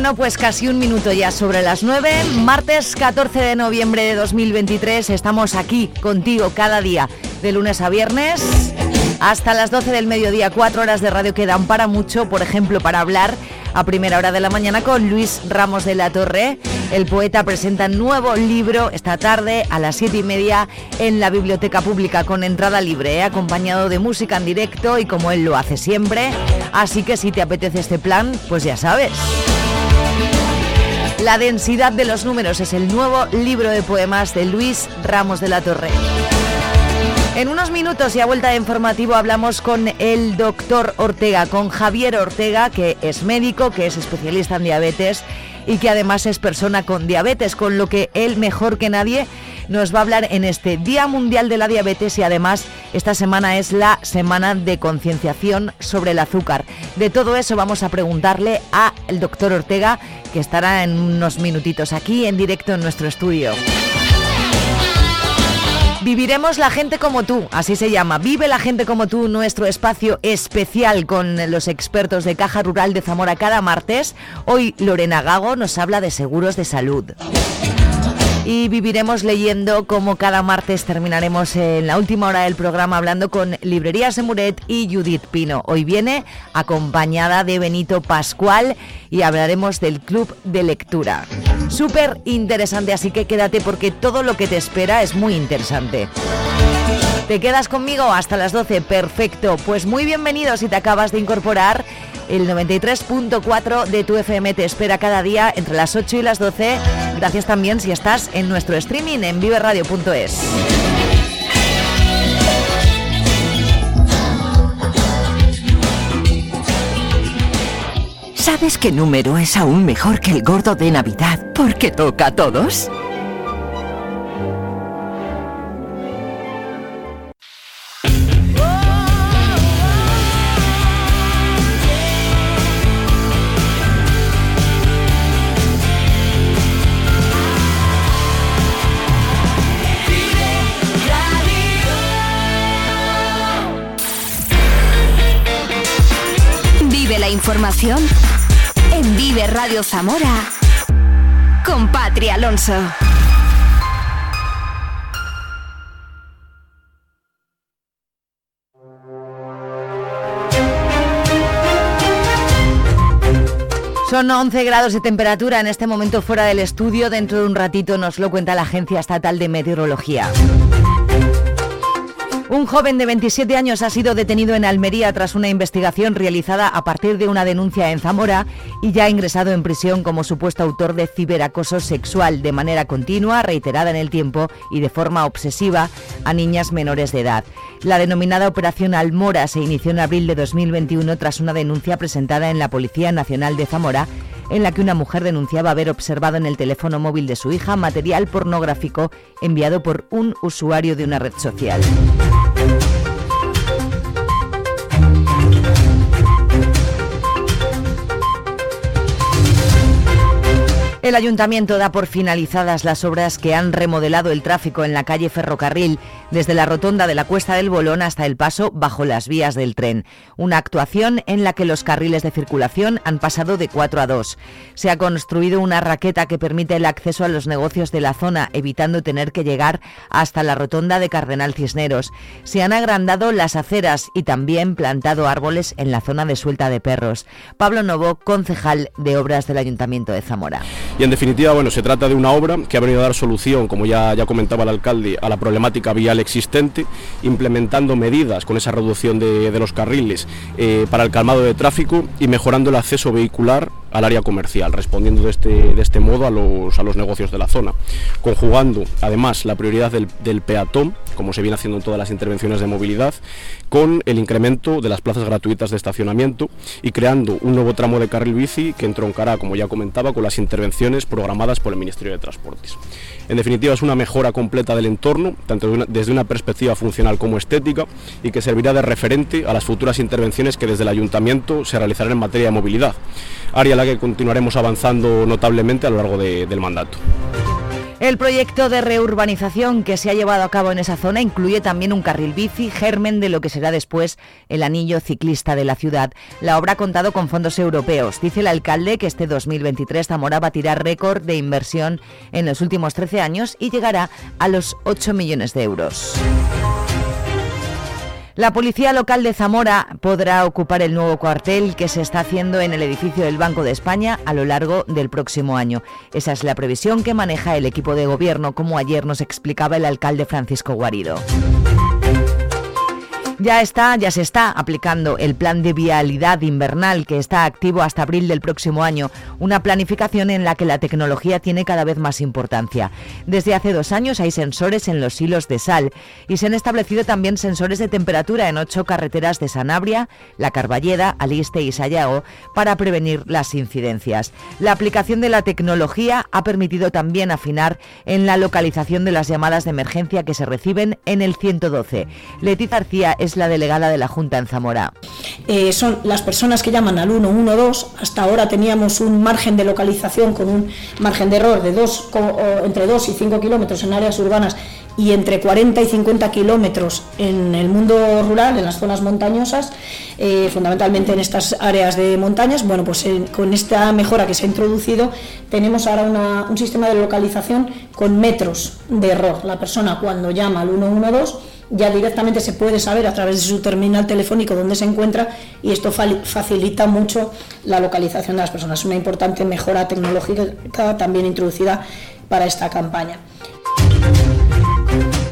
Bueno, pues casi un minuto ya sobre las 9, martes 14 de noviembre de 2023, estamos aquí contigo cada día, de lunes a viernes, hasta las 12 del mediodía, cuatro horas de radio quedan para mucho, por ejemplo, para hablar a primera hora de la mañana con Luis Ramos de la Torre. El poeta presenta nuevo libro esta tarde a las 7 y media en la Biblioteca Pública con entrada libre, ¿eh? acompañado de música en directo y como él lo hace siempre. Así que si te apetece este plan, pues ya sabes. La densidad de los números es el nuevo libro de poemas de Luis Ramos de la Torre. En unos minutos y a vuelta de informativo hablamos con el doctor Ortega, con Javier Ortega, que es médico, que es especialista en diabetes y que además es persona con diabetes, con lo que él mejor que nadie nos va a hablar en este Día Mundial de la Diabetes y además esta semana es la semana de concienciación sobre el azúcar. De todo eso vamos a preguntarle al doctor Ortega, que estará en unos minutitos aquí en directo en nuestro estudio. Viviremos la gente como tú, así se llama. Vive la gente como tú, nuestro espacio especial con los expertos de Caja Rural de Zamora cada martes. Hoy Lorena Gago nos habla de seguros de salud y viviremos leyendo como cada martes terminaremos en la última hora del programa hablando con Librería Semuret y Judith Pino. Hoy viene acompañada de Benito Pascual y hablaremos del club de lectura. Súper interesante, así que quédate porque todo lo que te espera es muy interesante. ¿Te quedas conmigo hasta las 12? Perfecto. Pues muy bienvenido si te acabas de incorporar. El 93.4 de tu FM te espera cada día entre las 8 y las 12. Gracias también si estás en nuestro streaming en viveradio.es. ¿Sabes qué número es aún mejor que el gordo de Navidad porque toca a todos? Información en Vive Radio Zamora con Patria Alonso. Son 11 grados de temperatura en este momento fuera del estudio. Dentro de un ratito nos lo cuenta la Agencia Estatal de Meteorología. Un joven de 27 años ha sido detenido en Almería tras una investigación realizada a partir de una denuncia en Zamora y ya ha ingresado en prisión como supuesto autor de ciberacoso sexual de manera continua, reiterada en el tiempo y de forma obsesiva a niñas menores de edad. La denominada Operación Almora se inició en abril de 2021 tras una denuncia presentada en la Policía Nacional de Zamora en la que una mujer denunciaba haber observado en el teléfono móvil de su hija material pornográfico enviado por un usuario de una red social. El ayuntamiento da por finalizadas las obras que han remodelado el tráfico en la calle Ferrocarril, desde la rotonda de la Cuesta del Bolón hasta el paso bajo las vías del tren. Una actuación en la que los carriles de circulación han pasado de 4 a 2. Se ha construido una raqueta que permite el acceso a los negocios de la zona, evitando tener que llegar hasta la rotonda de Cardenal Cisneros. Se han agrandado las aceras y también plantado árboles en la zona de suelta de perros. Pablo Novo, concejal de obras del Ayuntamiento de Zamora. Y en definitiva, bueno, se trata de una obra que ha venido a dar solución, como ya, ya comentaba el alcalde, a la problemática vial existente, implementando medidas con esa reducción de, los carriles eh, para el calmado de tráfico y mejorando el acceso vehicular al área comercial, respondiendo de este, de este modo a los, a los negocios de la zona, conjugando además la prioridad del, del peatón, como se viene haciendo en todas las intervenciones de movilidad, con el incremento de las plazas gratuitas de estacionamiento y creando un nuevo tramo de carril bici que entroncará, como ya comentaba, con las intervenciones programadas por el Ministerio de Transportes. En definitiva, es una mejora completa del entorno, tanto desde una perspectiva funcional como estética, y que servirá de referente a las futuras intervenciones que desde el Ayuntamiento se realizarán en materia de movilidad, área en la que continuaremos avanzando notablemente a lo largo del mandato. El proyecto de reurbanización que se ha llevado a cabo en esa zona incluye también un carril bici, germen de lo que será después el anillo ciclista de la ciudad. La obra ha contado con fondos europeos. Dice el alcalde que este 2023 Zamora batirá récord de inversión en los últimos 13 años y llegará a los 8 millones de euros. La policía local de Zamora podrá ocupar el nuevo cuartel que se está haciendo en el edificio del Banco de España a lo largo del próximo año. Esa es la previsión que maneja el equipo de gobierno, como ayer nos explicaba el alcalde Francisco Guarido. Ya está, ya se está aplicando el plan de vialidad invernal que está activo hasta abril del próximo año, una planificación en la que la tecnología tiene cada vez más importancia. Desde hace dos años hay sensores en los hilos de sal y se han establecido también sensores de temperatura en ocho carreteras de Sanabria, La Carballeda, Aliste y Sayago para prevenir las incidencias. La aplicación de la tecnología ha permitido también afinar en la localización de las llamadas de emergencia que se reciben en el 112. Leticia García es la delegada de la Junta en Zamora. Eh, son las personas que llaman al 112. Hasta ahora teníamos un margen de localización con un margen de error de dos, entre 2 y 5 kilómetros en áreas urbanas y entre 40 y 50 kilómetros en el mundo rural, en las zonas montañosas, eh, fundamentalmente en estas áreas de montañas. Bueno, pues con esta mejora que se ha introducido, tenemos ahora un sistema de localización con metros de error. La persona cuando llama al 112 ya directamente se puede saber a través de su terminal telefónico dónde se encuentra y esto facilita mucho la localización de las personas. Una importante mejora tecnológica también introducida para esta campaña.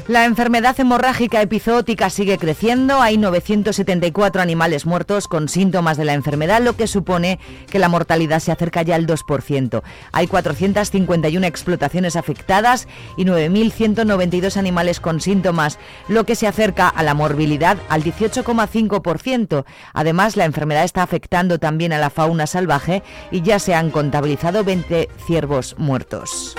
La enfermedad hemorrágica epizootica sigue creciendo. Hay 974 animales muertos con síntomas de la enfermedad, lo que supone que la mortalidad se acerca ya al 2%. Hay 451 explotaciones afectadas y 9.192 animales con síntomas, lo que se acerca a la morbilidad al 18,5%. Además, la enfermedad está afectando también a la fauna salvaje y ya se han contabilizado 20 ciervos muertos.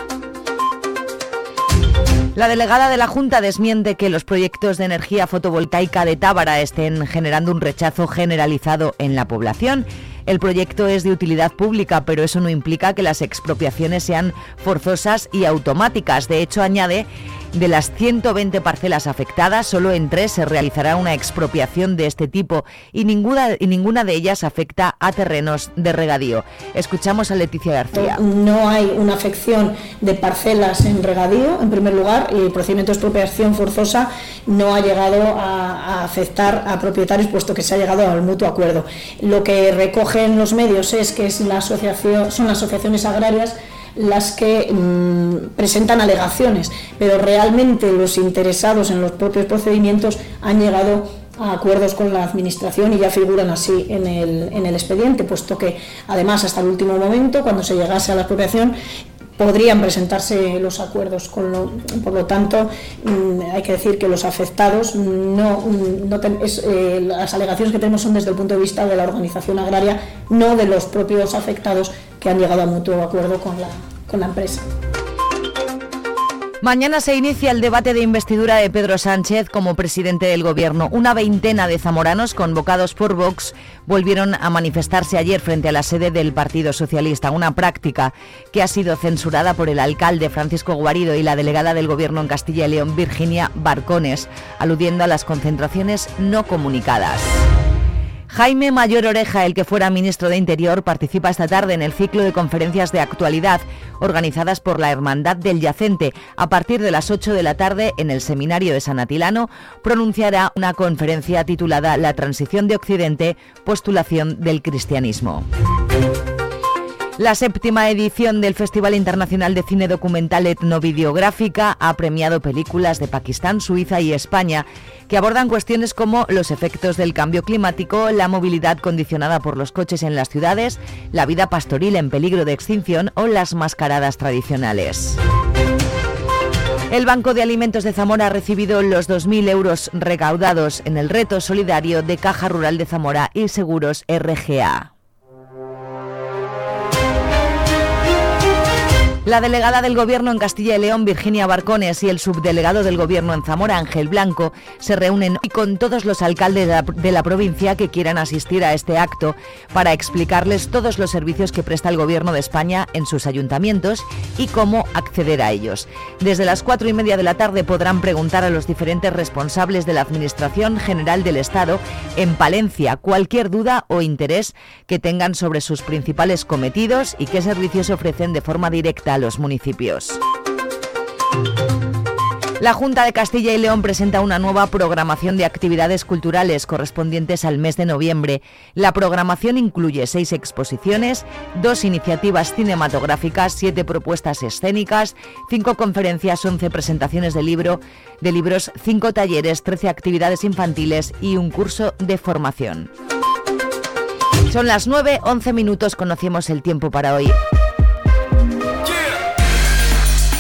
La delegada de la Junta desmiente que los proyectos de energía fotovoltaica de Tábara estén generando un rechazo generalizado en la población. El proyecto es de utilidad pública, pero eso no implica que las expropiaciones sean forzosas y automáticas. De hecho, añade de las 120 parcelas afectadas, solo en tres se realizará una expropiación de este tipo y ninguna, y ninguna de ellas afecta a terrenos de regadío. Escuchamos a Leticia García. No hay una afección de parcelas en regadío, en primer lugar, el procedimiento de expropiación forzosa no ha llegado a, afectar a propietarios, puesto que se ha llegado al mutuo acuerdo. Lo que recogen los medios es que es la asociación, son las asociaciones agrarias las que mm, presentan alegaciones, pero realmente los interesados en los propios procedimientos han llegado a acuerdos con la Administración y ya figuran así en el, en el expediente, puesto que además hasta el último momento, cuando se llegase a la expropiación, podrían presentarse los acuerdos. Con lo, por lo tanto, mm, hay que decir que los afectados no, mm, no eh, las alegaciones que tenemos son desde el punto de vista de la organización agraria, no de los propios afectados que han llegado a mutuo acuerdo con la empresa. Mañana se inicia el debate de investidura de Pedro Sánchez como presidente del Gobierno. Una veintena de zamoranos convocados por Vox volvieron a manifestarse ayer frente a la sede del Partido Socialista, una práctica que ha sido censurada por el alcalde Francisco Guarido y la delegada del Gobierno en Castilla y León, Virginia Barcones, aludiendo a las concentraciones no comunicadas. Jaime Mayor Oreja, el que fuera ministro de Interior, participa esta tarde en el ciclo de conferencias de actualidad organizadas por la Hermandad del Yacente. A partir de las 8 de la tarde, en el Seminario de San Atilano, pronunciará una conferencia titulada La transición de Occidente, postulación del cristianismo. La séptima edición del Festival Internacional de Cine Documental Etnovideográfica ha premiado películas de Pakistán, Suiza y España que abordan cuestiones como los efectos del cambio climático, la movilidad condicionada por los coches en las ciudades, la vida pastoril en peligro de extinción o las mascaradas tradicionales. El Banco de Alimentos de Zamora ha recibido los 2.000 euros recaudados en el reto solidario de Caja Rural de Zamora y Seguros RGA. La delegada del Gobierno en Castilla y León, Virginia Barcones, y el subdelegado del Gobierno en Zamora, Ángel Blanco, se reúnen con todos los alcaldes de la, de la, provincia que quieran asistir a este acto para explicarles todos los servicios que presta el Gobierno de España en sus ayuntamientos y cómo acceder a ellos. Desde las cuatro y media de la tarde podrán preguntar a los diferentes responsables de la Administración General del Estado en Palencia cualquier duda o interés que tengan sobre sus principales cometidos y qué servicios ofrecen de forma directa los municipios. La Junta de Castilla y León presenta una nueva programación de actividades culturales correspondientes al mes de noviembre. La programación incluye seis exposiciones, dos iniciativas cinematográficas, siete propuestas escénicas, cinco conferencias, once presentaciones de, libro, de libros, cinco talleres, trece actividades infantiles y un curso de formación. Son las 9, 11 minutos, conocemos el tiempo para hoy.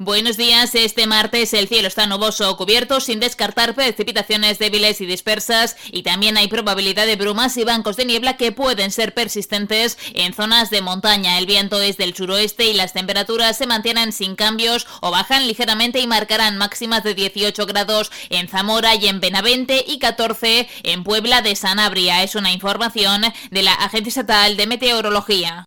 Buenos días, este martes el cielo está nuboso o cubierto sin descartar precipitaciones débiles y dispersas y también hay probabilidad de brumas y bancos de niebla que pueden ser persistentes en zonas de montaña. El viento es del suroeste y las temperaturas se mantienen sin cambios o bajan ligeramente y marcarán máximas de 18 grados en Zamora y en Benavente y 14 en Puebla de Sanabria. Es una información de la Agencia Estatal de Meteorología.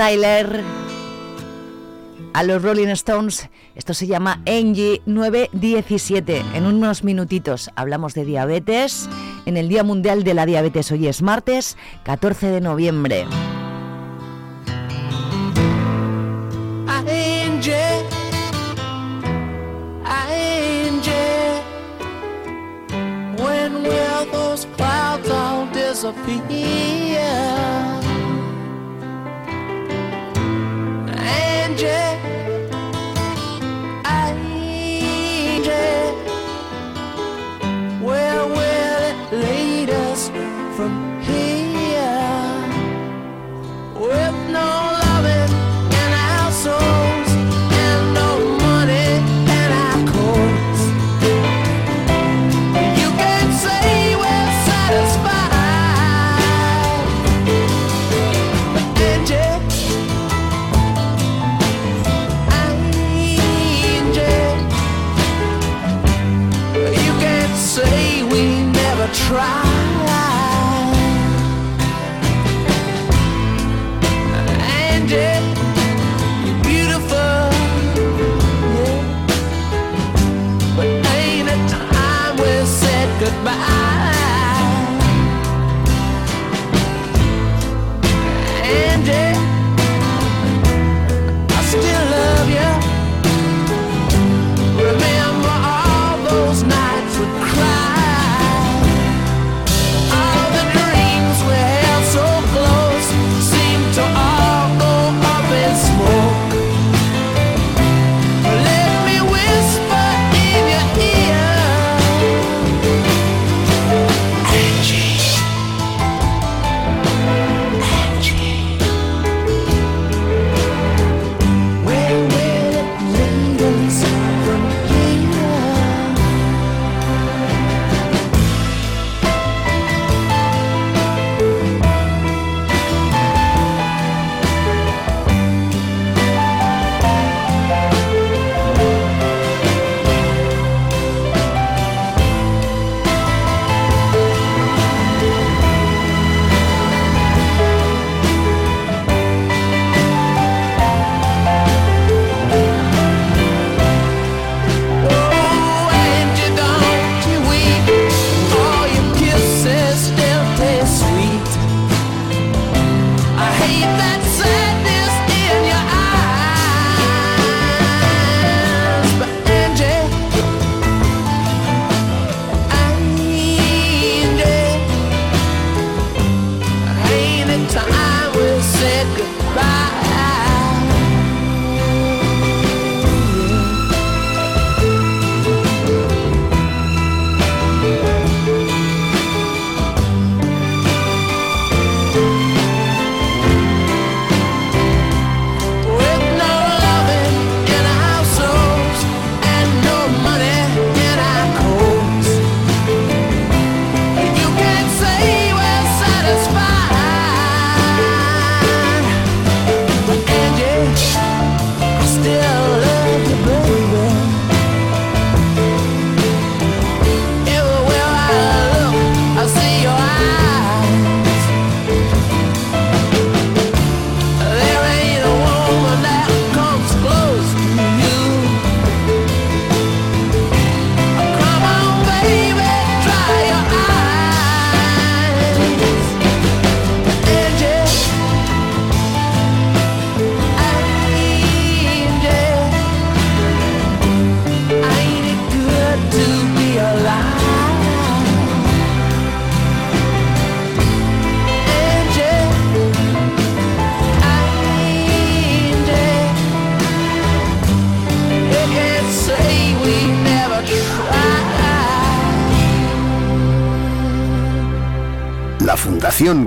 Tyler a los Rolling Stones. Esto se llama Engie 917. En unos minutitos hablamos de diabetes en el Día Mundial de la Diabetes. Hoy es martes 14 de noviembre. When will those clouds all?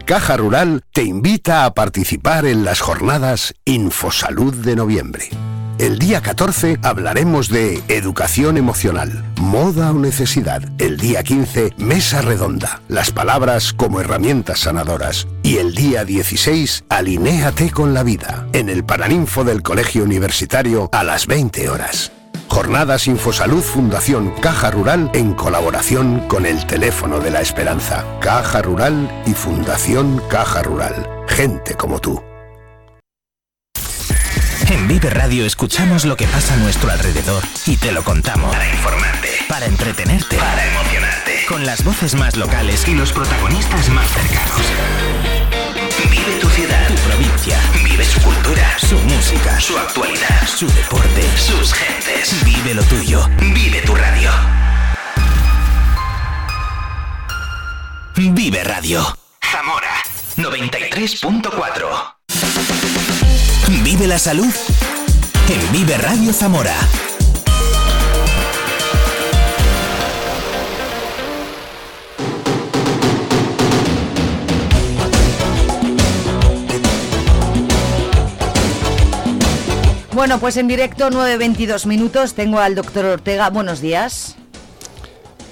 Caja Rural te invita a participar en las jornadas Infosalud de noviembre. El día 14 hablaremos de educación emocional, moda o necesidad. El día 15, mesa redonda, las palabras como herramientas sanadoras. Y el día 16, alinéate con la vida, en el Paraninfo del Colegio Universitario a las 20 horas. Jornadas Infosalud Fundación Caja Rural en colaboración con el Teléfono de la Esperanza. Caja Rural y Fundación Caja Rural. Gente como tú. En Vive Radio escuchamos lo que pasa a nuestro alrededor y te lo contamos. Para informarte, para entretenerte, para emocionarte. Con las voces más locales y los protagonistas más cercanos. Vive su cultura, su música, su actualidad, su deporte, sus gentes. Vive lo tuyo. Vive tu radio. Vive Radio. Zamora 93.4. Vive la salud en Vive Radio Zamora. Bueno, pues en directo 9.22 minutos tengo al doctor Ortega. Buenos días.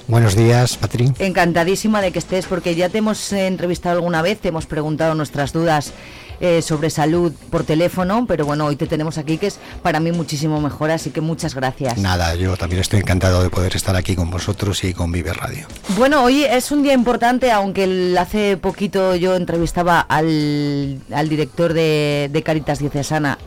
Buenos días, Patri. Encantadísima de que estés porque ya te hemos eh, entrevistado alguna vez, te hemos preguntado nuestras dudas eh, sobre salud por teléfono, pero bueno, hoy te tenemos aquí que es para mí muchísimo mejor, así que muchas gracias. Nada, yo también estoy encantado de poder estar aquí con vosotros y con Vive Radio. Bueno, hoy es un día importante, aunque el- hace poquito yo entrevistaba al, al director de, de Caritas Diocesana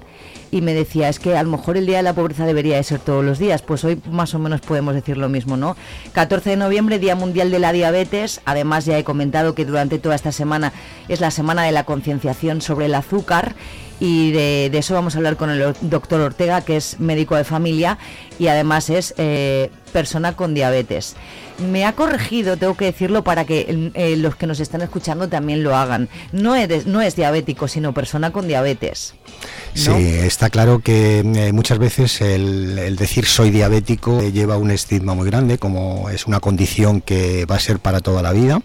y me decía, es que a lo mejor el Día de la Pobreza debería de ser todos los días. Pues hoy más o menos podemos decir lo mismo, ¿no? 14 de noviembre, Día Mundial de la Diabetes. Además ya he comentado que durante toda esta semana es la semana de la concienciación sobre el azúcar y de, eso vamos a hablar con el or- doctor Ortega, que es médico de familia y además es eh, persona con diabetes. Me ha corregido, tengo que decirlo, para que eh, los que nos están escuchando también lo hagan. No es, no es diabético, sino persona con diabetes. Sí, está claro que eh, muchas veces el, decir soy diabético lleva un estigma muy grande, como es una condición que va a ser para toda la vida.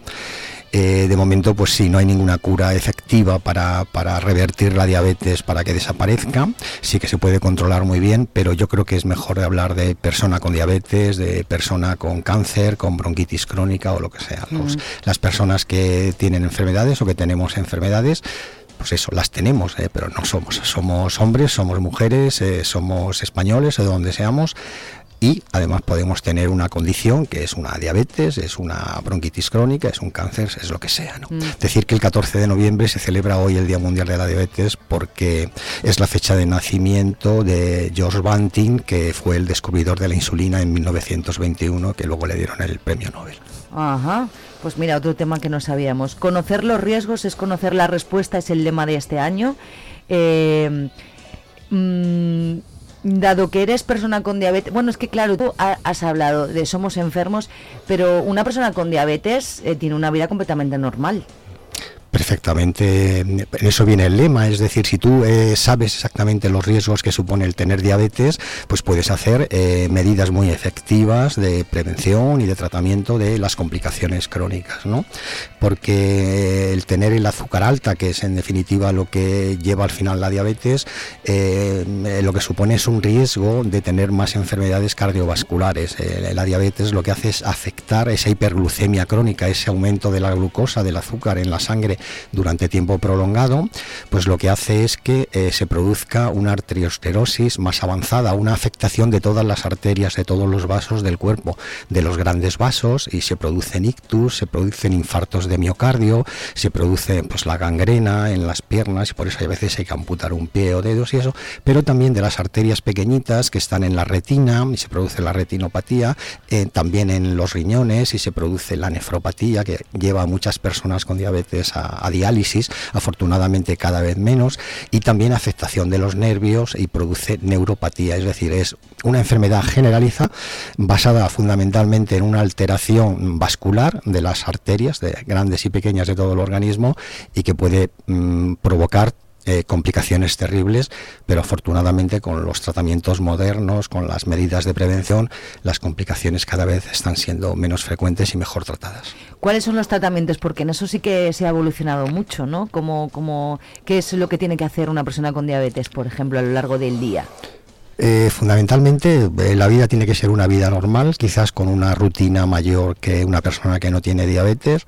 Eh, de momento, pues sí, no hay ninguna cura efectiva para, para revertir la diabetes para que desaparezca. Sí que se puede controlar muy bien, pero yo creo que es mejor hablar de persona con diabetes, de persona con cáncer, con bronquitis crónica o lo que sea. Los- Mm. Las personas que tienen enfermedades o que tenemos enfermedades, pues eso, las tenemos, eh, pero no somos. Somos hombres, somos mujeres, eh, somos españoles o de donde seamos. Y además podemos tener una condición que es una diabetes, es una bronquitis crónica, es un cáncer, es lo que sea. ¿no? Mm. Decir que el 14 de noviembre se celebra hoy el Día Mundial de la Diabetes porque es la fecha de nacimiento de George Banting, que fue el descubridor de la insulina en 1921, que luego le dieron el premio Nobel. Ajá. Pues mira, otro tema que no sabíamos. Conocer los riesgos es conocer la respuesta, es el lema de este año. Eh, mm, dado que eres persona con diabetes, bueno, es que claro, tú ha- has hablado de somos enfermos, pero una persona con diabetes eh, tiene una vida completamente normal. Perfectamente, en eso viene el lema, es decir, si tú eh, sabes exactamente los riesgos que supone el tener diabetes, pues puedes hacer eh, medidas muy efectivas de prevención y de tratamiento de las complicaciones crónicas, ¿no? Porque el tener el azúcar alta, que es en definitiva lo que lleva al final la diabetes, eh, eh, lo que supone es un riesgo de tener más enfermedades cardiovasculares. Eh, la diabetes lo que hace es afectar esa hiperglucemia crónica, ese aumento de la glucosa, del azúcar en la sangre durante tiempo prolongado, pues lo que hace es que eh, se produzca una arteriosclerosis más avanzada, una afectación de todas las arterias, de todos los vasos del cuerpo, de los grandes vasos, y se producen ictus, se producen infartos de miocardio, se produce pues la gangrena en las piernas, y por eso a veces hay que amputar un pie o dedos y eso, pero también de las arterias pequeñitas que están en la retina, y se produce la retinopatía, eh, también en los riñones, y se produce la nefropatía, que lleva a muchas personas con diabetes a, a diálisis, afortunadamente cada vez menos, y también afectación de los nervios y produce neuropatía, es decir, es una enfermedad generaliza basada fundamentalmente en una alteración vascular de las arterias, de grandes y pequeñas de todo el organismo, y que puede mm, provocar eh, complicaciones terribles, pero afortunadamente con los tratamientos modernos, con las medidas de prevención, las complicaciones cada vez están siendo menos frecuentes y mejor tratadas. ¿Cuáles son los tratamientos? Porque en eso sí que se ha evolucionado mucho, ¿no? Como, como, ¿Qué es lo que tiene que hacer una persona con diabetes, por ejemplo, a lo largo del día? Eh, fundamentalmente, eh, la vida tiene que ser una vida normal, quizás con una rutina mayor que una persona que no tiene diabetes,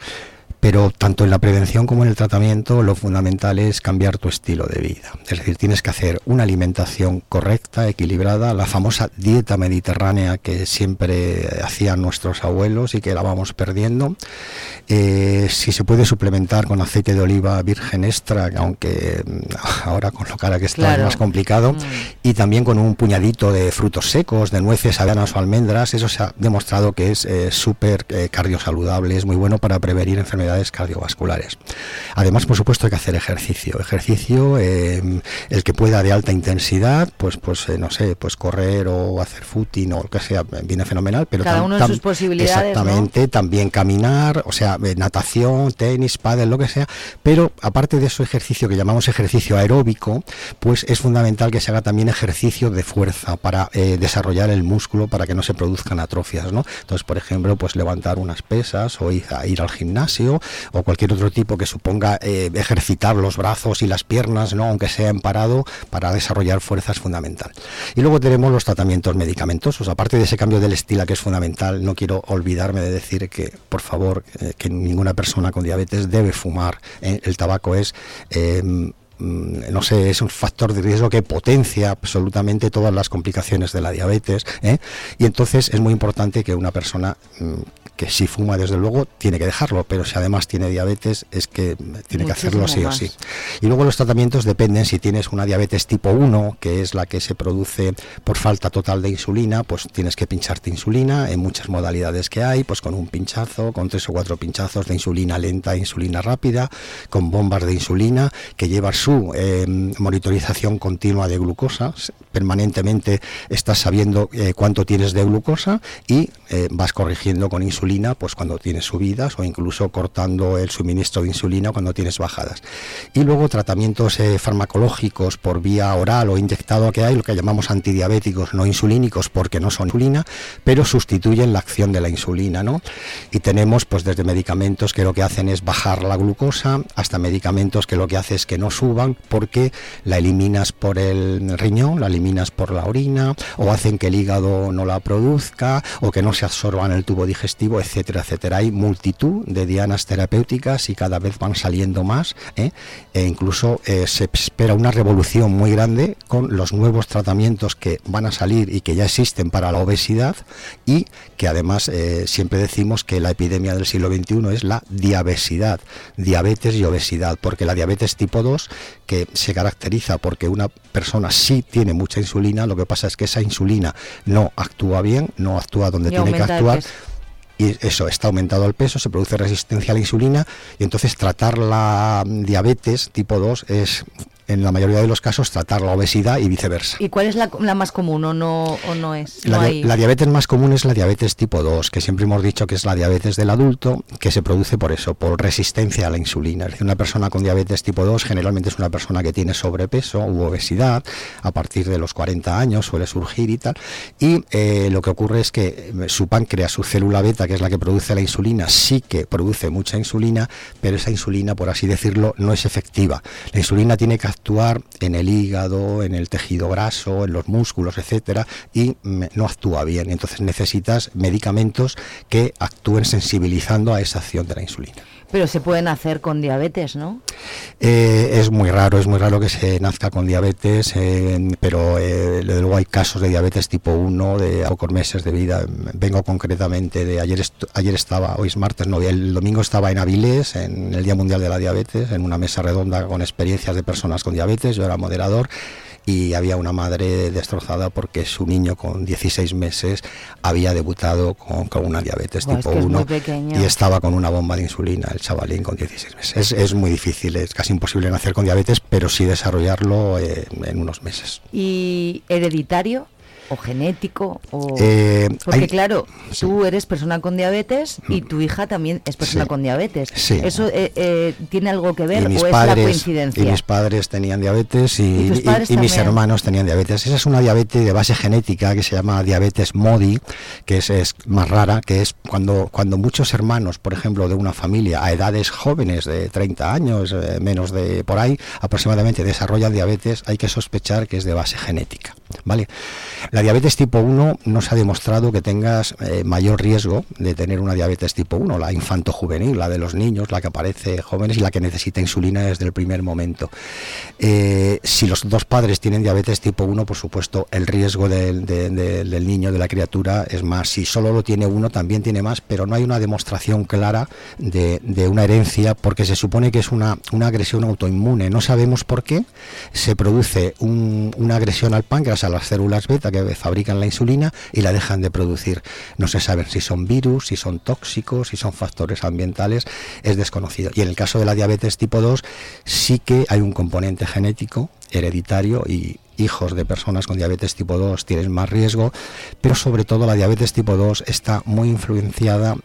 Pero tanto en la prevención como en el tratamiento lo fundamental es cambiar tu estilo de vida. Es decir, tienes que hacer una alimentación correcta, equilibrada, la famosa dieta mediterránea que siempre hacían nuestros abuelos y que la vamos perdiendo. Eh, si se puede suplementar con aceite de oliva virgen extra, aunque mm, ahora con lo cara que está Claro. es más complicado, Mm. y también con un puñadito de frutos secos, de nueces, avellanas o almendras, eso se ha demostrado que es eh, súper eh, cardiosaludable, es muy bueno para prevenir enfermedades cardiovasculares. Además, por supuesto, hay que hacer ejercicio. Ejercicio, eh, el que pueda de alta intensidad, pues, pues eh, no sé, pues correr o hacer footing o lo que sea, viene fenomenal. Pero Cada tam- uno tam- sus posibilidades, ¿no? Exactamente, también caminar, o sea, eh, natación, tenis, pádel, lo que sea. Pero aparte de eso ejercicio que llamamos ejercicio aeróbico, pues es fundamental que se haga también ejercicio de fuerza para eh, desarrollar el músculo para que no se produzcan atrofias, ¿no? Entonces, por ejemplo, pues levantar unas pesas o ir, a ir al gimnasio o cualquier otro tipo que suponga eh, ejercitar los brazos y las piernas, ¿no? Aunque sea en parado, para desarrollar fuerza es fundamental. Y luego tenemos los tratamientos medicamentosos. Aparte de ese cambio del estilo que es fundamental, no quiero olvidarme de decir que, por favor, eh, que ninguna persona con diabetes debe fumar. Eh, el tabaco es... eh, mm, no sé, es un factor de riesgo que potencia absolutamente todas las complicaciones de la diabetes. Y entonces es muy importante que una persona mm, que si fuma, desde luego, tiene que dejarlo, pero si además tiene diabetes, es que tiene que hacerlo sí o sí. Y luego los tratamientos dependen si tienes una diabetes tipo 1, que es la que se produce por falta total de insulina, pues tienes que pincharte insulina en muchas modalidades que hay, pues con un pinchazo, con tres o cuatro pinchazos de insulina lenta insulina rápida, con bombas de insulina que llevan su eh, monitorización continua de glucosa, permanentemente estás sabiendo eh, cuánto tienes de glucosa y eh, vas corrigiendo con insulina pues cuando tienes subidas o incluso cortando el suministro de insulina cuando tienes bajadas. Y luego tratamientos eh, farmacológicos por vía oral o inyectado que hay, lo que llamamos antidiabéticos no insulínicos porque no son insulina, pero sustituyen la acción de la insulina, ¿no? Y tenemos pues desde medicamentos que lo que hacen es bajar la glucosa hasta medicamentos que lo que hace es que no suban porque la eliminas por el riñón, la eliminas por la orina o hacen que el hígado no la produzca o que no se absorba en el tubo digestivo, etcétera, etcétera. Hay multitud de dianas terapéuticas y cada vez van saliendo más ¿eh? e incluso eh, se espera una revolución muy grande con los nuevos tratamientos que van a salir y que ya existen para la obesidad y que además eh, siempre decimos que la epidemia del siglo XXI es la diabesidad, diabetes y obesidad, porque la diabetes tipo 2 que se caracteriza porque una persona sí tiene mucha insulina, lo que pasa es que esa insulina no actúa bien, no actúa donde Y tiene que actuar. Y eso está aumentado el peso, se produce resistencia a la insulina y entonces tratar la diabetes tipo 2 es en la mayoría de los casos tratar la obesidad y viceversa. ¿Y cuál es la, la más común o no, o no es? No hay- la diabetes más común es la diabetes tipo 2, que siempre hemos dicho que es la diabetes del adulto, que se produce por eso, por resistencia a la insulina. Es decir, una persona con diabetes tipo 2 generalmente es una persona que tiene sobrepeso u obesidad, a partir de los 40 años suele surgir y tal. Y eh, lo que ocurre es que eh, su páncreas, su célula beta, que es la que produce la insulina, sí que produce mucha insulina, pero esa insulina, por así decirlo, no es efectiva. La insulina tiene que actuar en el hígado, en el tejido graso, en los músculos, etcétera, y no actúa bien. Entonces necesitas medicamentos que actúen sensibilizando a esa acción de la insulina. Pero se pueden hacer con diabetes, ¿no? Eh, es muy raro, es muy raro que se nazca con diabetes, eh, pero eh, luego hay casos de diabetes tipo 1 de pocos meses de vida. Vengo concretamente de ayer, ayer estaba, hoy es martes, no, el domingo estaba en Avilés, en el Día Mundial de la Diabetes, en una mesa redonda con experiencias de personas con diabetes, yo era moderador y había una madre destrozada porque su niño con 16 meses había debutado con, con una diabetes tipo que es muy 1 pequeño. y estaba con una bomba de insulina, el chavalín con 16 meses. Es, es muy difícil, es casi imposible nacer con diabetes, pero sí desarrollarlo eh, en unos meses. ¿Y hereditario o genético? O... Eh, Porque hay- claro, tú eres persona con diabetes y tu hija también es persona Sí. con diabetes. Sí. ¿Eso eh, eh, tiene algo que ver o es la coincidencia? y mis padres tenían diabetes y, ¿Y tus y- padres y mis hermanos tenían diabetes esa es una diabetes de base genética que se llama diabetes MODI que es, es más rara que es cuando cuando muchos hermanos por ejemplo de una familia a edades jóvenes de 30 años eh, menos de por ahí aproximadamente desarrollan diabetes hay que sospechar que es de base genética ¿vale? La diabetes tipo 1 no se ha demostrado que tengas eh, mayor riesgo de tener una diabetes tipo 1, la infanto-juvenil, la de los niños, la que aparece jóvenes y la que necesita insulina desde el primer momento. Eh, si los dos padres tienen diabetes tipo 1, por supuesto, el riesgo del, de- de- del niño, de la criatura, es más. Si solo lo tiene uno, también tiene más, pero no hay una demostración clara de, una herencia porque se supone que es una, agresión autoinmune. No sabemos por qué se produce un- una agresión al páncreas, a las células beta que fabrican la insulina y la dejan de producir. No se sabe si son virus, si son tóxicos, si son factores ambientales, es desconocido. Y en el caso de la diabetes tipo 2 sí que hay un componente genético hereditario y hijos de personas con diabetes tipo 2 tienen más riesgo, pero sobre todo la diabetes tipo 2 está muy influenciada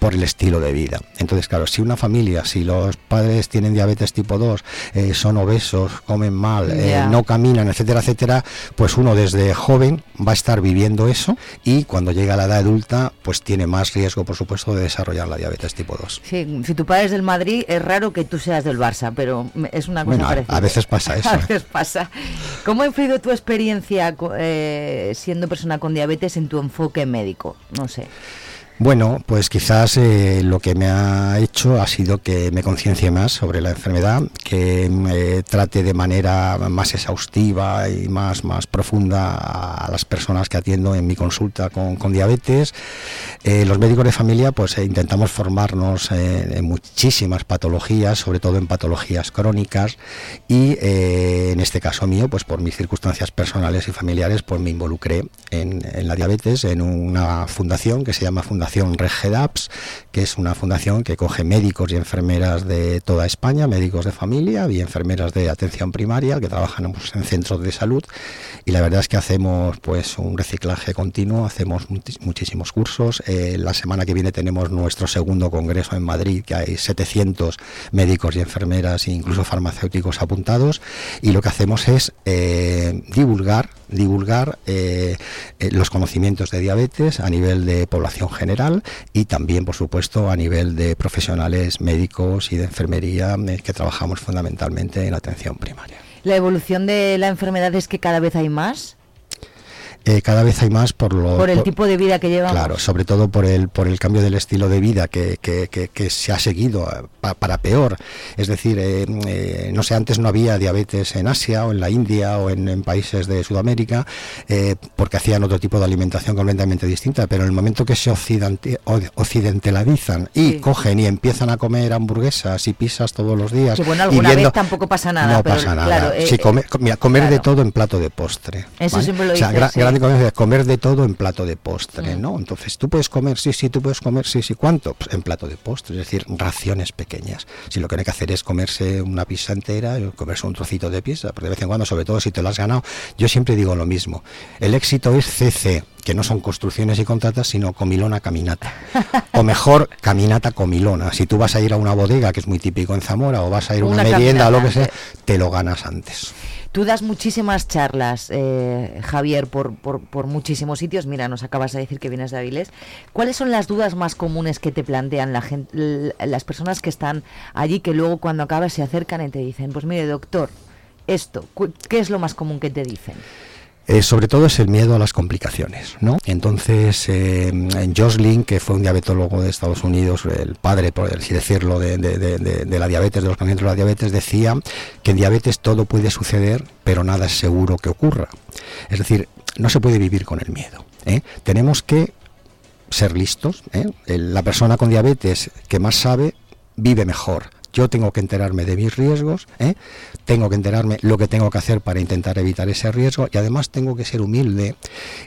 por el estilo de vida. Entonces, claro, si una familia, si los padres tienen diabetes tipo 2, eh, son obesos, comen mal, eh, no caminan, etcétera, etcétera, pues uno desde joven va a estar viviendo eso y cuando llega a la edad adulta, pues tiene más riesgo, por supuesto, de desarrollar la diabetes tipo 2. Sí, si tu padre es del Madrid, es raro que tú seas del Barça, pero es una cosa Bueno, parecida. a veces pasa eso, A ¿eh? veces pasa. ¿Cómo ha influido tu experiencia eh, siendo persona con diabetes en tu enfoque médico? No sé. Bueno, pues quizás eh, lo que me ha hecho ha sido que me conciencie más sobre la enfermedad, que me trate de manera más exhaustiva y más, más profunda a las personas que atiendo en mi consulta con, diabetes. Eh, los médicos de familia pues eh, intentamos formarnos en muchísimas patologías, sobre todo en patologías crónicas y en este caso mío, pues por mis circunstancias personales y familiares, pues me involucré en, en la diabetes en una fundación que se llama Fundación Regedaps, que es una fundación que coge médicos y enfermeras de toda España, médicos de familia y enfermeras de atención primaria que trabajan pues, en centros de salud y la verdad es que hacemos pues un reciclaje continuo, hacemos muchísimos cursos. Eh, la semana que viene tenemos nuestro segundo congreso en Madrid, que hay 700 médicos y enfermeras e incluso farmacéuticos apuntados y lo que hacemos es eh, divulgar divulgar eh, eh, los conocimientos de diabetes a nivel de población general y también, por supuesto, a nivel de profesionales médicos y de enfermería eh, que trabajamos fundamentalmente en atención primaria. ¿La evolución de la enfermedad es que cada vez hay más? Eh, cada vez hay más por lo Por el tipo de vida que llevamos. Claro, sobre todo por el, por el cambio del estilo de vida que, que- que- que se ha seguido eh, pa- para peor. Es decir, eh, eh, no sé, antes no había diabetes en Asia o en la India o en, en países de Sudamérica eh, porque hacían otro tipo de alimentación completamente distinta, pero en el momento que se occidente- o- occidentalidizan y Sí. cogen y empiezan a comer hamburguesas y pizzas todos los días. Que bueno, y alguna viendo- vez tampoco pasa nada. no pero, pasa nada. Claro, eh, Sí, eh, comer, co- mira, comer de claro. todo en plato de postre. Eso siempre lo O sea, grande comer, comer de todo en plato de postre, Mm. ¿no? Entonces, tú puedes comer, sí, sí, tú puedes comer, sí, sí, ¿cuánto? Pues en plato de postre, es decir, raciones pequeñas. Si lo que hay que hacer es comerse una pizza entera, o comerse un trocito de pizza, porque de vez en cuando, sobre todo si te lo has ganado, yo siempre digo lo mismo. El éxito es CC, que no son construcciones y contratas, sino comilona caminata. O mejor, caminata comilona. Si tú vas a ir a una bodega, que es muy típico en Zamora, o vas a ir a una, Una merienda o lo que sea, te lo ganas antes. Tú das muchísimas charlas, eh, Javier, por, por, por muchísimos sitios. Mira, nos acabas de decir que vienes de Avilés. ¿Cuáles son las dudas más comunes que te plantean la gente, las personas que están allí, que luego cuando acabas se acercan y te dicen, pues mire, doctor, esto, ¿qué es lo más común que te dicen? Eh, sobre todo es el miedo a las complicaciones, ¿no? Entonces, eh, en Josling, que fue un diabetólogo de Estados Unidos, el padre, por así decirlo, de, de- de- de- la diabetes, de los conocimientos de la diabetes, decía que en diabetes todo puede suceder, pero nada es seguro que ocurra. Es decir, no se puede vivir con el miedo. ¿eh? Tenemos que ser listos. ¿eh? La persona con diabetes que más sabe vive mejor. Yo tengo que enterarme de mis riesgos, ¿eh? tengo que enterarme lo que tengo que hacer para intentar evitar ese riesgo y además tengo que ser humilde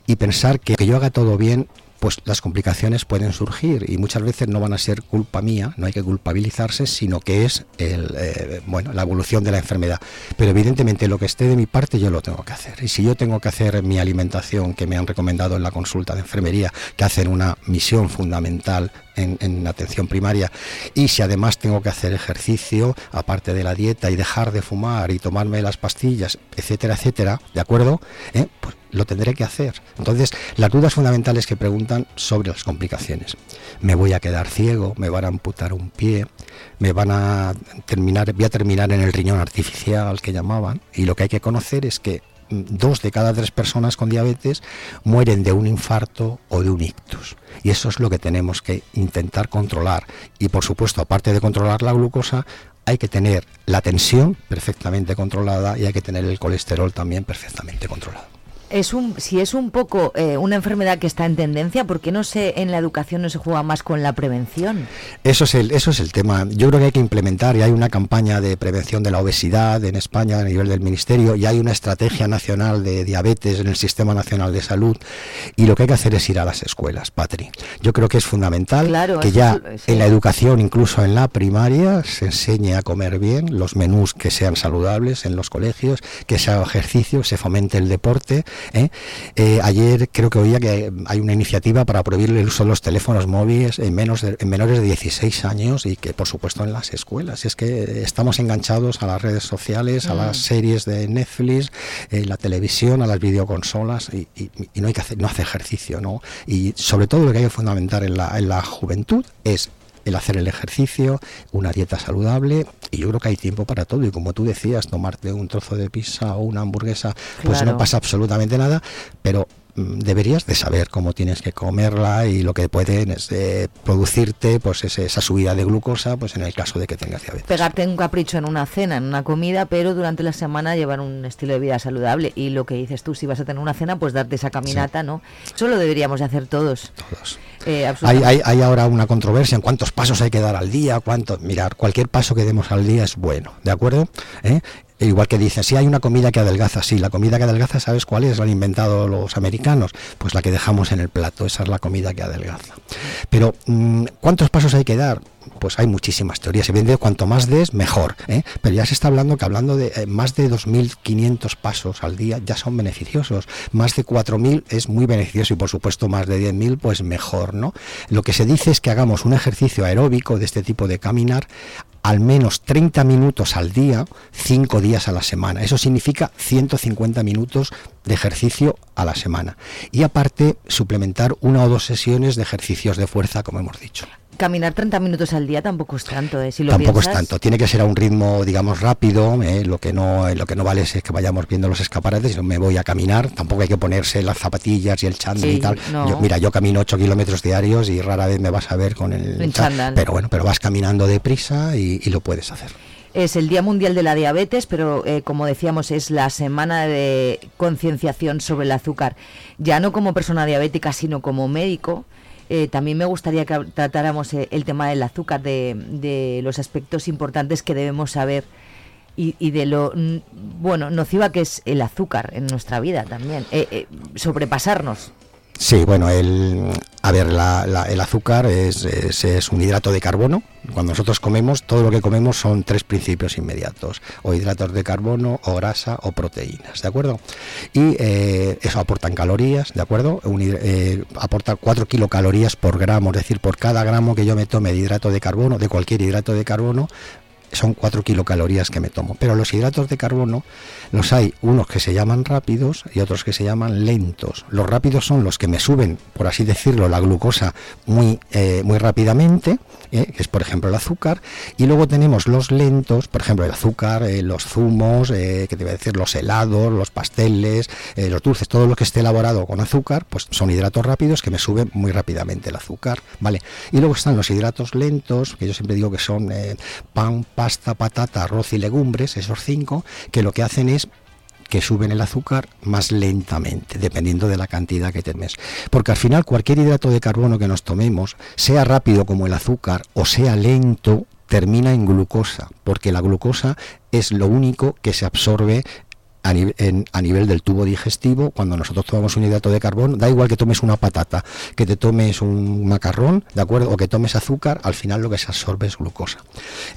y pensar que que yo haga todo bien, pues las complicaciones pueden surgir y muchas veces no van a ser culpa mía, no hay que culpabilizarse, sino que es el, eh, bueno, la evolución de la enfermedad. Pero evidentemente lo que esté de mi parte yo lo tengo que hacer. Y si yo tengo que hacer mi alimentación que me han recomendado en la consulta de enfermería, que hacen una misión fundamental en, en atención primaria, y si además tengo que hacer ejercicio, aparte de la dieta, y dejar de fumar y tomarme las pastillas, etcétera, etcétera, ¿de acuerdo? ¿Eh? Pues lo tendré que hacer. Entonces, las dudas fundamentales que preguntan sobre las complicaciones. ¿Me voy a quedar ciego? ¿Me van a amputar un pie? ¿Me van a terminar, voy a terminar en el riñón artificial que llamaban? Y lo que hay que conocer es que dos de cada tres personas con diabetes mueren de un infarto o de un ictus. Y eso es lo que tenemos que intentar controlar. Y por supuesto, aparte de controlar la glucosa, hay que tener la tensión perfectamente controlada y hay que tener el colesterol también perfectamente controlado. Es un, si es un poco eh, una enfermedad que está en tendencia, ¿por qué no se en la educación no se juega más con la prevención? Eso es el, eso es el tema. Yo creo que hay que implementar, y hay una campaña de prevención de la obesidad en España a nivel del Ministerio, y hay una estrategia nacional de diabetes en el Sistema Nacional de Salud, y lo que hay que hacer es ir a las escuelas, Patri. Yo creo que es fundamental Claro, que ya es- sí. en la educación, incluso en la primaria, se enseñe a comer bien, los menús que sean saludables en los colegios, que se haga ejercicio, se fomente el deporte. ¿Eh? Eh, ayer creo que oía que hay una iniciativa para prohibir el uso de los teléfonos móviles en, menos de- en menores de 16 años y que por supuesto en las escuelas. Es que estamos enganchados a las redes sociales, a Mm. las series de Netflix, eh, la televisión, a las videoconsolas y, y- y no hay que hacer, no hace ejercicio, ¿no? Y sobre todo lo que hay que fundamentar en la, en la juventud es el hacer el ejercicio, una dieta saludable y yo creo que hay tiempo para todo y como tú decías, tomarte un trozo de pizza o una hamburguesa, pues Claro. no pasa absolutamente nada, pero deberías de saber cómo tienes que comerla y lo que pueden es, eh, producirte pues ese- esa subida de glucosa pues en el caso de que tengas diabetes. Pegarte un capricho en una cena, en una comida, pero durante la semana llevar un estilo de vida saludable. Y lo que dices tú, si vas a tener una cena, pues darte esa caminata, ¿no? Eso lo deberíamos de hacer todos. Todos. Eh, Hay, hay, hay ahora una controversia en cuántos pasos hay que dar al día, cuánto, mirar, cualquier paso que demos al día es bueno, ¿de acuerdo? ¿Eh? E Igual que dicen, si hay una comida que adelgaza, sí, la comida que adelgaza, ¿sabes cuál es? La han inventado los americanos, pues la que dejamos en el plato, esa es la comida que adelgaza. Pero, mm, ¿cuántos pasos hay que dar? Pues hay muchísimas teorías, evidentemente cuanto más des, mejor, ¿eh? pero ya se está hablando que hablando de eh, más de 2.500 pasos al día ya son beneficiosos, más de 4.000 es muy beneficioso y por supuesto más de 10.000 pues mejor, ¿no? Lo que se dice es que hagamos un ejercicio aeróbico de este tipo de caminar al menos 30 minutos al día, 5 días a la semana. Eso significa 150 minutos de ejercicio a la semana. Y aparte, suplementar una o dos sesiones de ejercicios de fuerza, como hemos dicho. Caminar 30 minutos al día tampoco es tanto, ¿eh? Si lo Tampoco es tanto, tiene que ser a un ritmo, digamos, rápido. ¿eh? Lo que no lo que no vale es que vayamos viendo los escaparates, sino me voy a caminar. Tampoco hay que ponerse las zapatillas y el chándal Sí, y tal. no. Yo- mira, yo camino 8 kilómetros diarios y rara vez me vas a ver con el, En chándal. Pero bueno, pero vas caminando deprisa y, y lo puedes hacer. Es el Día Mundial de la Diabetes, pero eh, como decíamos, es la semana de concienciación sobre el azúcar. Ya no como persona diabética, sino como médico. Eh, también me gustaría que tratáramos eh, el tema del azúcar, de, de los aspectos importantes que debemos saber y, y de lo bueno nociva que es el azúcar en nuestra vida también. Eh, eh, sobrepasarnos. Sí, bueno, el, a ver, la- el azúcar es, es- un hidrato de carbono. Cuando nosotros comemos, todo lo que comemos son tres principios inmediatos, o hidratos de carbono, o grasa, o proteínas, ¿de acuerdo? Y eh, eso aportan calorías, ¿de acuerdo? Un eh, aporta 4 kilocalorías por gramo, es decir, por cada gramo que yo me tome de hidrato de carbono, de cualquier hidrato de carbono, son 4 kilocalorías que me tomo. Pero los hidratos de carbono los hay unos que se llaman rápidos y otros que se llaman lentos. Los rápidos son los que me suben, por así decirlo, la glucosa muy, eh, muy rápidamente, eh, que es por ejemplo el azúcar. Y luego tenemos los lentos, por ejemplo el azúcar, eh, los zumos, eh, que te voy a decir, los helados, los pasteles, los dulces, todo lo que esté elaborado con azúcar, pues son hidratos rápidos que me suben muy rápidamente el azúcar. ¿vale? Y luego están los hidratos lentos, que yo siempre digo que son pan, pasta, patata, arroz y legumbres, esos cinco, que lo que hacen es que suben el azúcar más lentamente, dependiendo de la cantidad que tomes. Porque al final cualquier hidrato de carbono que nos tomemos, sea rápido como el azúcar o sea lento, termina en glucosa, porque la glucosa es lo único que se absorbe a, nive- en- a nivel del tubo digestivo, cuando nosotros tomamos un hidrato de carbono, da igual que tomes una patata, que te tomes un macarrón, ¿de acuerdo? O que tomes azúcar, al final lo que se absorbe es glucosa.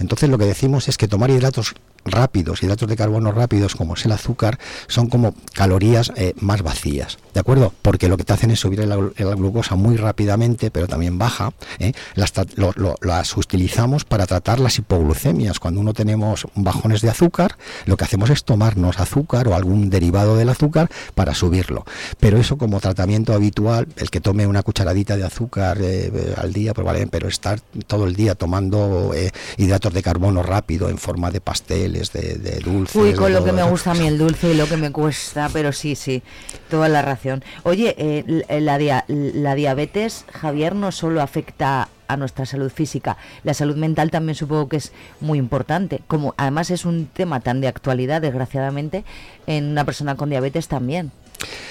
Entonces lo que decimos es que tomar hidratos rápidos, hidratos de carbono rápidos, como es el azúcar, son como calorías eh, más vacías, ¿de acuerdo? Porque lo que te hacen es subir la, glu- la glucosa muy rápidamente, pero también baja. ¿eh? Las, utilizamos para tratar las hipoglucemias. Cuando uno tenemos bajones de azúcar, lo que hacemos es tomarnos azúcar o algún derivado del azúcar para subirlo. Pero eso como tratamiento habitual, el que tome una cucharadita de azúcar eh, eh, al día, pues vale, pero estar todo el día tomando hidratos de carbono rápido en forma de pastel, de, de dulce. Uy, con lo que me gusta a mí el dulce y lo que me cuesta, pero sí, sí, toda la razón. Oye, eh, l- la, dia- la diabetes, Javier, no solo afecta a nuestra salud física, la salud mental también supongo que es muy importante. Como además es un tema tan de actualidad, desgraciadamente, en una persona con diabetes también.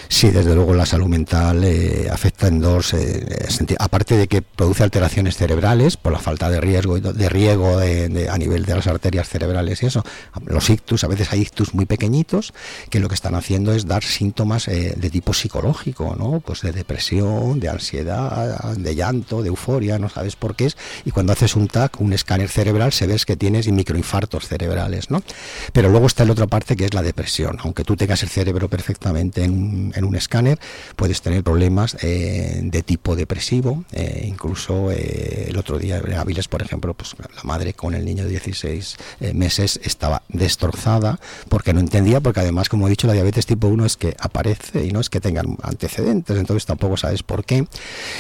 Sí, desde luego la salud mental eh, afecta en dos eh, sentidos. Aparte de que produce alteraciones cerebrales por la falta de riesgo de riego de- a nivel de las arterias cerebrales y eso. Los ictus, a veces hay ictus muy pequeñitos que lo que están haciendo es dar síntomas eh, de tipo psicológico, ¿no? Pues de depresión, de ansiedad, de llanto, de euforia, no sabes por qué es. Y cuando haces un TAC, un escáner cerebral, se ves que tienes microinfartos cerebrales, ¿no? Pero luego está la otra parte que es la depresión. Aunque tú tengas el cerebro perfectamente en en un escáner, puedes tener problemas eh, de tipo depresivo. eh, incluso eh, el otro día en Áviles, por ejemplo, pues la madre con el niño de 16 eh, meses estaba destrozada porque no entendía, porque además, como he dicho, la diabetes tipo 1 es que aparece y no es que tengan antecedentes, entonces tampoco sabes por qué.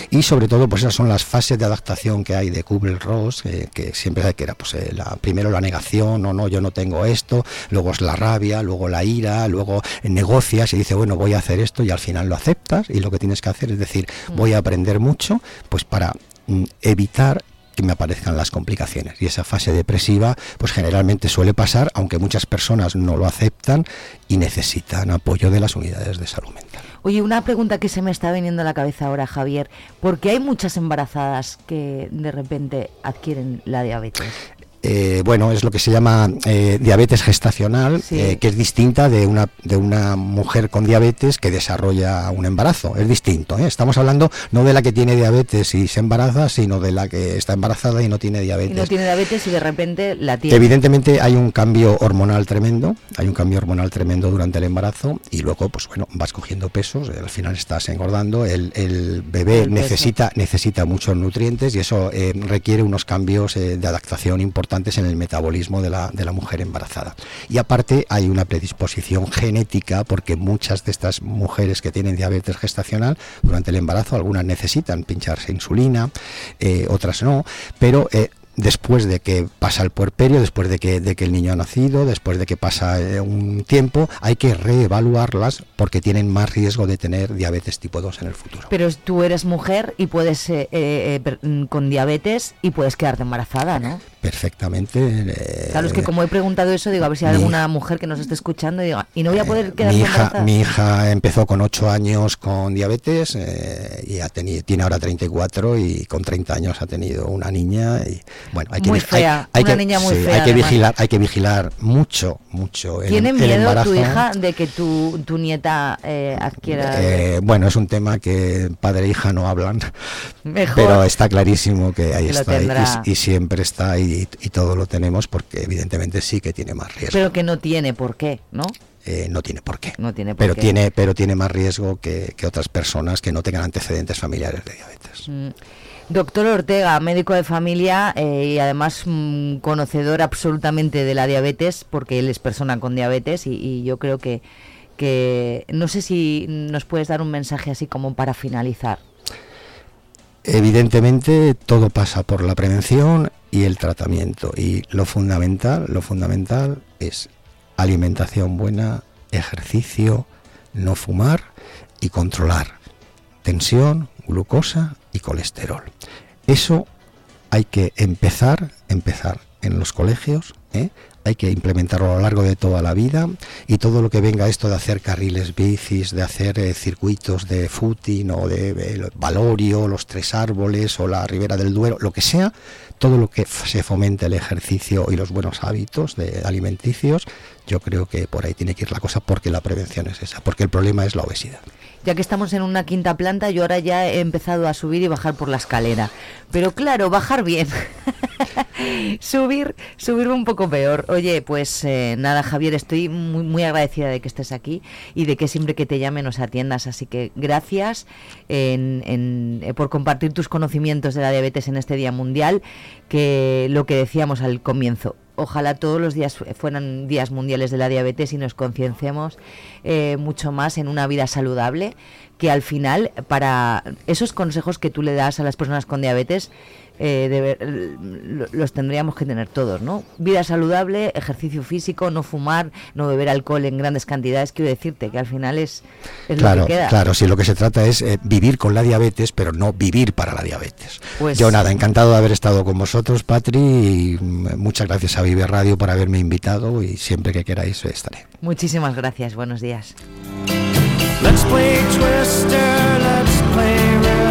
Y sobre todo, pues esas son las fases de adaptación que hay de Kubler-Ross, eh, que siempre que era, pues eh, la, primero la negación, no, no, yo no tengo esto, luego es la rabia, luego la ira, luego eh, negocias y dices, bueno, voy a hacer esto y al final lo aceptas y lo que tienes que hacer es decir, voy a aprender mucho, pues para mm, evitar que me aparezcan las complicaciones. Y esa fase depresiva, pues generalmente suele pasar, aunque muchas personas no lo aceptan y necesitan apoyo de las unidades de salud mental. Oye, una pregunta que se me está viniendo a la cabeza ahora, Javier. ¿Por qué hay muchas embarazadas que de repente adquieren la diabetes? Eh, bueno, es lo que se llama eh, diabetes gestacional, Sí. eh, que es distinta de una, de una mujer con diabetes que desarrolla un embarazo. Es distinto. ¿eh? Estamos hablando no de la que tiene diabetes y se embaraza, sino de la que está embarazada y no tiene Y diabetes. no tiene diabetes y de repente la tiene. Evidentemente hay un cambio hormonal tremendo, hay un cambio hormonal tremendo durante el embarazo y luego, pues bueno, vas cogiendo pesos, al final estás engordando, el, el bebé El necesita, necesita muchos nutrientes y eso requiere unos cambios de adaptación importantes en el metabolismo de la, de la mujer embarazada. Y aparte hay una predisposición genética porque muchas de estas mujeres que tienen diabetes gestacional durante el embarazo, algunas necesitan pincharse insulina, eh, otras no, pero eh, después de que pasa el puerperio, después de que, de que el niño ha nacido, después de que pasa eh, un tiempo, hay que reevaluarlas porque tienen más riesgo de tener diabetes tipo 2 en el futuro. Pero tú eres mujer y puedes mm, con diabetes y puedes quedarte embarazada, ¿no? Perfectamente. eh, Claro, es que como he preguntado eso, digo, a ver si hay mi alguna mujer que nos esté escuchando y diga, y no voy a poder quedarme mi hija, mi hija empezó con 8 años con diabetes eh, y ha tenido, tiene ahora 34 y con 30 años ha tenido una niña y bueno, hay que Muy hay- fea, hay una que- niña muy sí, fea, hay que además. vigilar, hay que vigilar mucho, mucho el, ¿Tiene el miedo embarazo. tu hija de que tu, tu nieta eh, adquiera... Eh, bueno, es un tema que padre e hija no hablan, Mejor. pero está clarísimo que ahí Que está y- y, siempre está y, y todo lo tenemos porque evidentemente sí que tiene más riesgo. Pero que no tiene por qué, ¿no? Eh, no tiene por qué. No tiene por pero qué. tiene, pero tiene más riesgo que, que otras personas que no tengan antecedentes familiares de diabetes. Mm. Doctor Ortega, médico de familia eh, y además mm, conocedor absolutamente de la diabetes, porque él es persona con diabetes y, y yo creo que, que no sé si nos puedes dar un mensaje así como para finalizar. Evidentemente todo pasa por la prevención y el tratamiento y lo fundamental, lo fundamental es alimentación buena, ejercicio, no fumar y controlar tensión, glucosa y colesterol. Eso hay que empezar, empezar en los colegios, ¿eh? Hay que implementarlo a lo largo de toda la vida y todo lo que venga esto de hacer carriles bicis, de hacer eh, circuitos de footing o de eh, Valorio, los tres árboles o la Ribera del Duero, lo que sea, todo lo que se fomente el ejercicio y los buenos hábitos de alimenticios, yo creo que por ahí tiene que ir la cosa porque la prevención es esa, porque el problema es la obesidad. Ya que estamos en una quinta planta, yo ahora ya he empezado a subir y bajar por la escalera. Pero claro, bajar bien. subir, subir un poco peor. Oye, pues eh, nada, Javier, estoy muy, muy agradecida de que estés aquí y de que siempre que te llame nos atiendas. Así que gracias eh, por compartir tus conocimientos de la diabetes en este Día Mundial, que lo que decíamos al comienzo. Ojalá todos los días fu- fueran días mundiales de la diabetes y nos concienciemos eh, mucho más en una vida saludable, que al final, para esos consejos que tú le das a las personas con diabetes, eh, los tendríamos que tener todos, ¿no? Vida saludable, ejercicio físico, no fumar, no beber alcohol en grandes cantidades. Quiero decirte que al final es, es Claro, lo que queda. claro, sí, lo que se trata es eh, vivir con la diabetes, pero no vivir para la diabetes. Pues- Yo nada, encantado de haber estado con vosotros, Patri, y mm, muchas gracias a Vive Radio por haberme invitado y siempre que queráis eh, estaré. Muchísimas gracias. Buenos días. Let's play Twister, let's play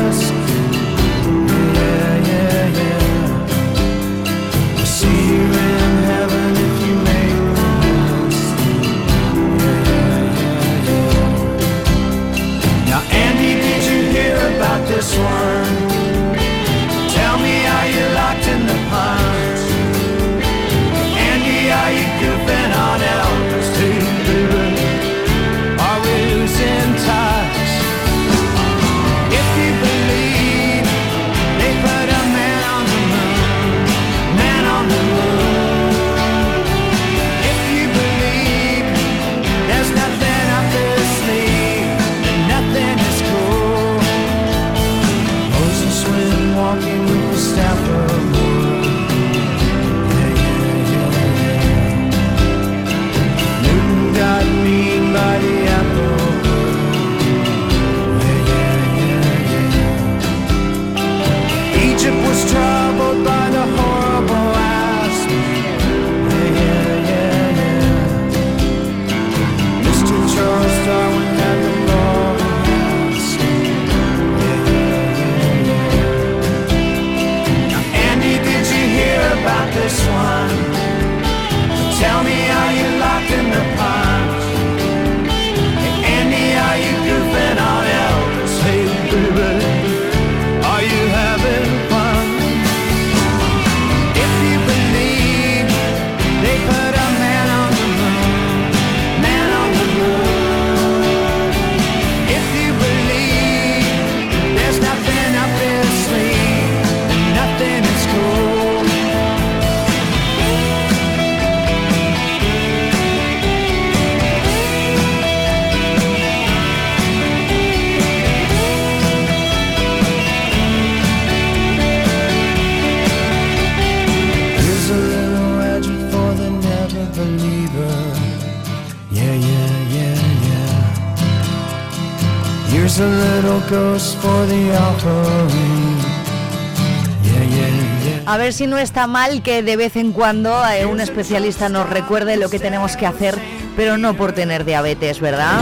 ver si no está mal que de vez en cuando eh, un especialista nos recuerde lo que tenemos que hacer, pero no por tener diabetes, ¿verdad?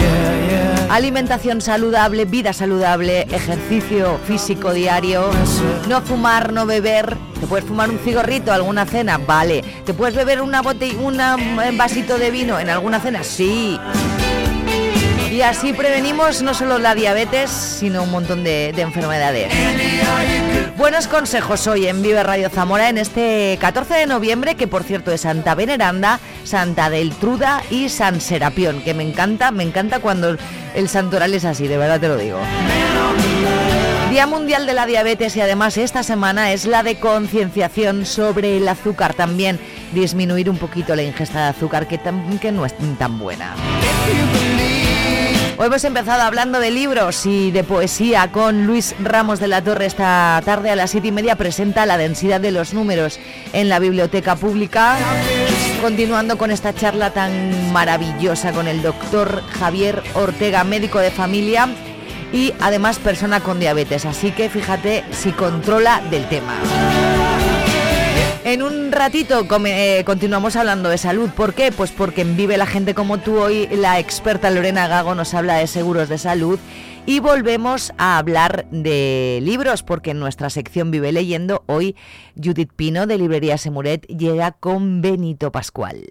Alimentación saludable, vida saludable, ejercicio físico diario, no fumar, no beber. ¿Te puedes fumar un cigarrito, alguna cena? Vale. ¿Te puedes beber una botella, un vasito de vino en alguna cena? Sí. Y así prevenimos no solo la diabetes, sino un montón de, de enfermedades. Buenos consejos hoy en Vive Radio Zamora en este 14 de noviembre, que por cierto es Santa Veneranda, Santa Deltruda y San Serapión, que me encanta, me encanta cuando el santoral es así, de verdad te lo digo. Día Mundial de la Diabetes y además esta semana es la de concienciación sobre el azúcar, también disminuir un poquito la ingesta de azúcar que, tam- que no es tan buena. Hoy hemos empezado hablando de libros y de poesía con Luis Ramos de la Torre. Esta tarde a las siete y media presenta La densidad de los números en la biblioteca pública. Continuando con esta charla tan maravillosa con el doctor Javier Ortega, médico de familia y además persona con diabetes. Así que fíjate si controla del tema. En un ratito eh, continuamos hablando de salud. ¿Por qué? Pues porque en Vive la gente como tú hoy la experta Lorena Gago nos habla de seguros de salud y volvemos a hablar de libros porque en nuestra sección Vive leyendo hoy Judith Pino de Librería Semuret llega con Benito Pascual.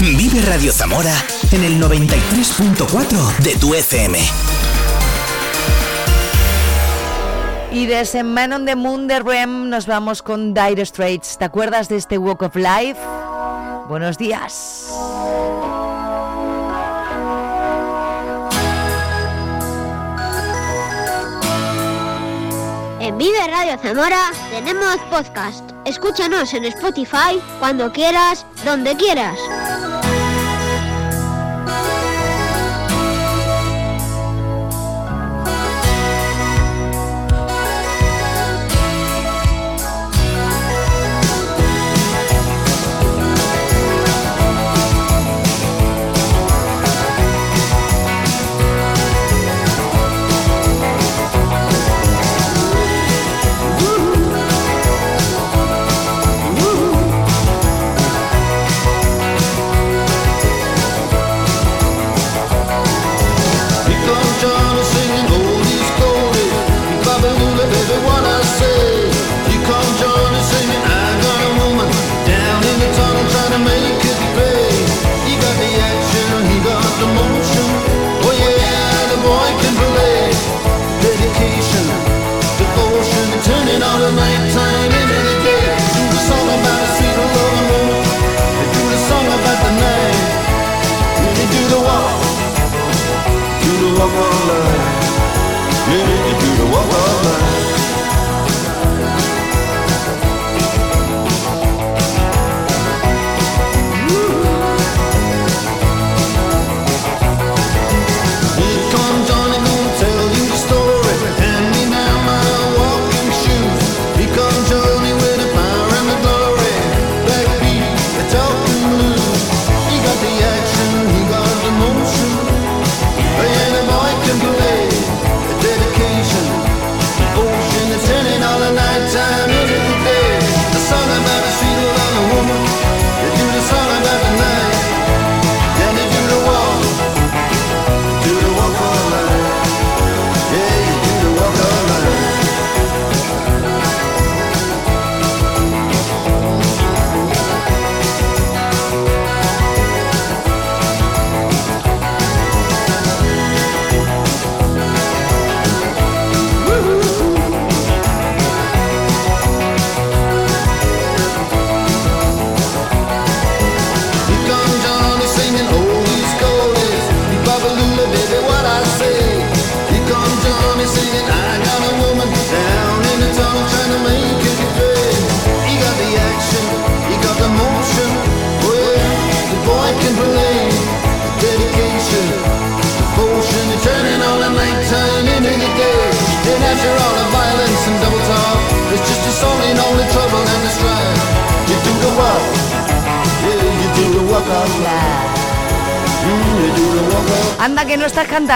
Vive Radio Zamora en el 93.4 de tu FM. Y de ese Man on the Moon de Rem nos vamos con Dire Straits. ¿Te acuerdas de este Walk of Life? Buenos días. En Vive Radio Zamora tenemos podcast. Escúchanos en Spotify cuando quieras, donde quieras. Walk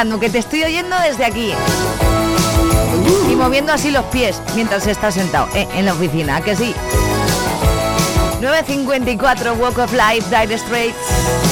que te estoy oyendo desde aquí. Y moviendo así los pies mientras estás sentado eh, en la oficina, ¿a que sí. 9.54 Walk of Life, Dire Straits.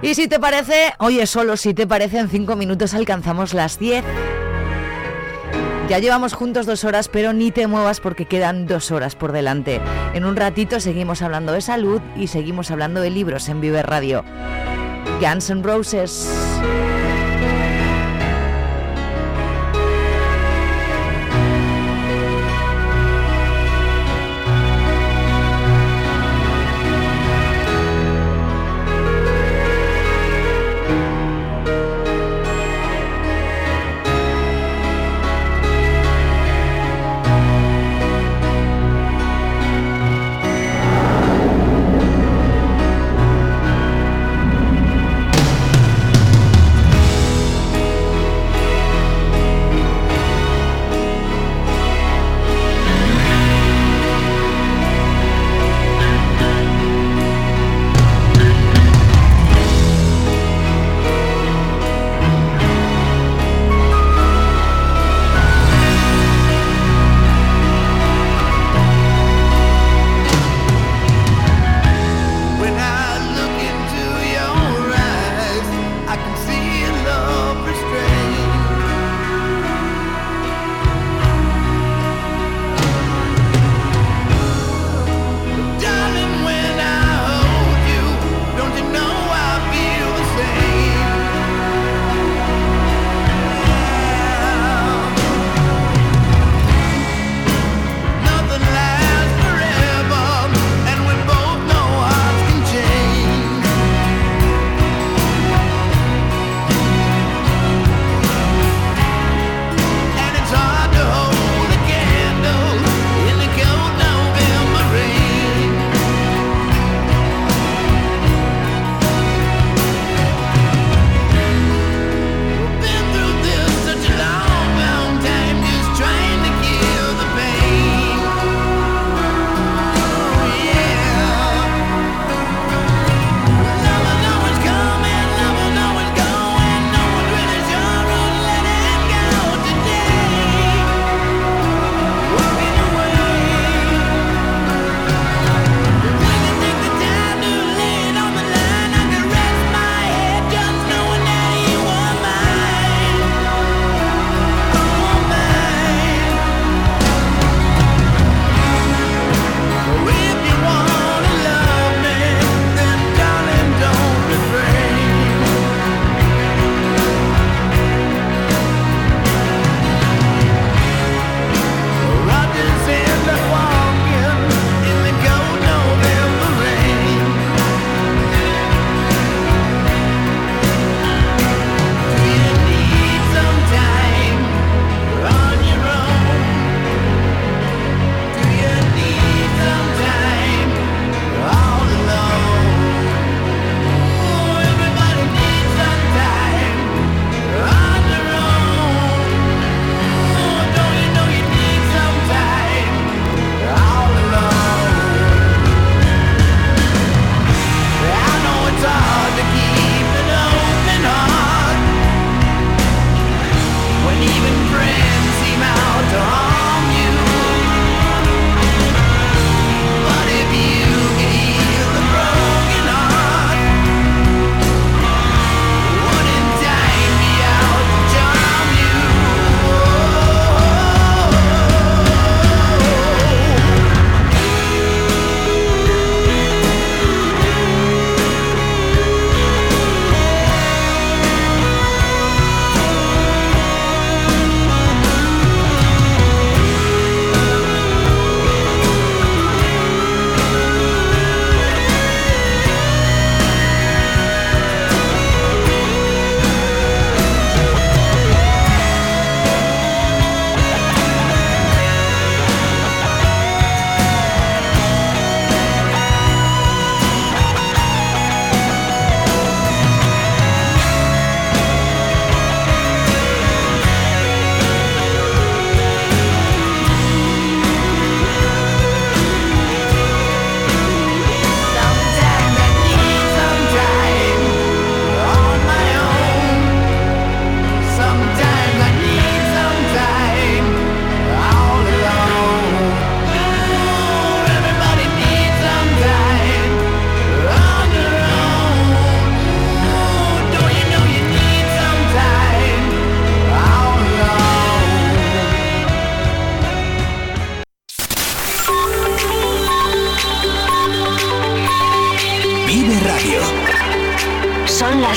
Y si te parece, oye, solo si te parece, en cinco minutos alcanzamos las 10. Ya llevamos juntos dos horas, pero ni te muevas porque quedan dos horas por delante. En un ratito seguimos hablando de salud y seguimos hablando de libros en Vive Radio. Guns N' Roses.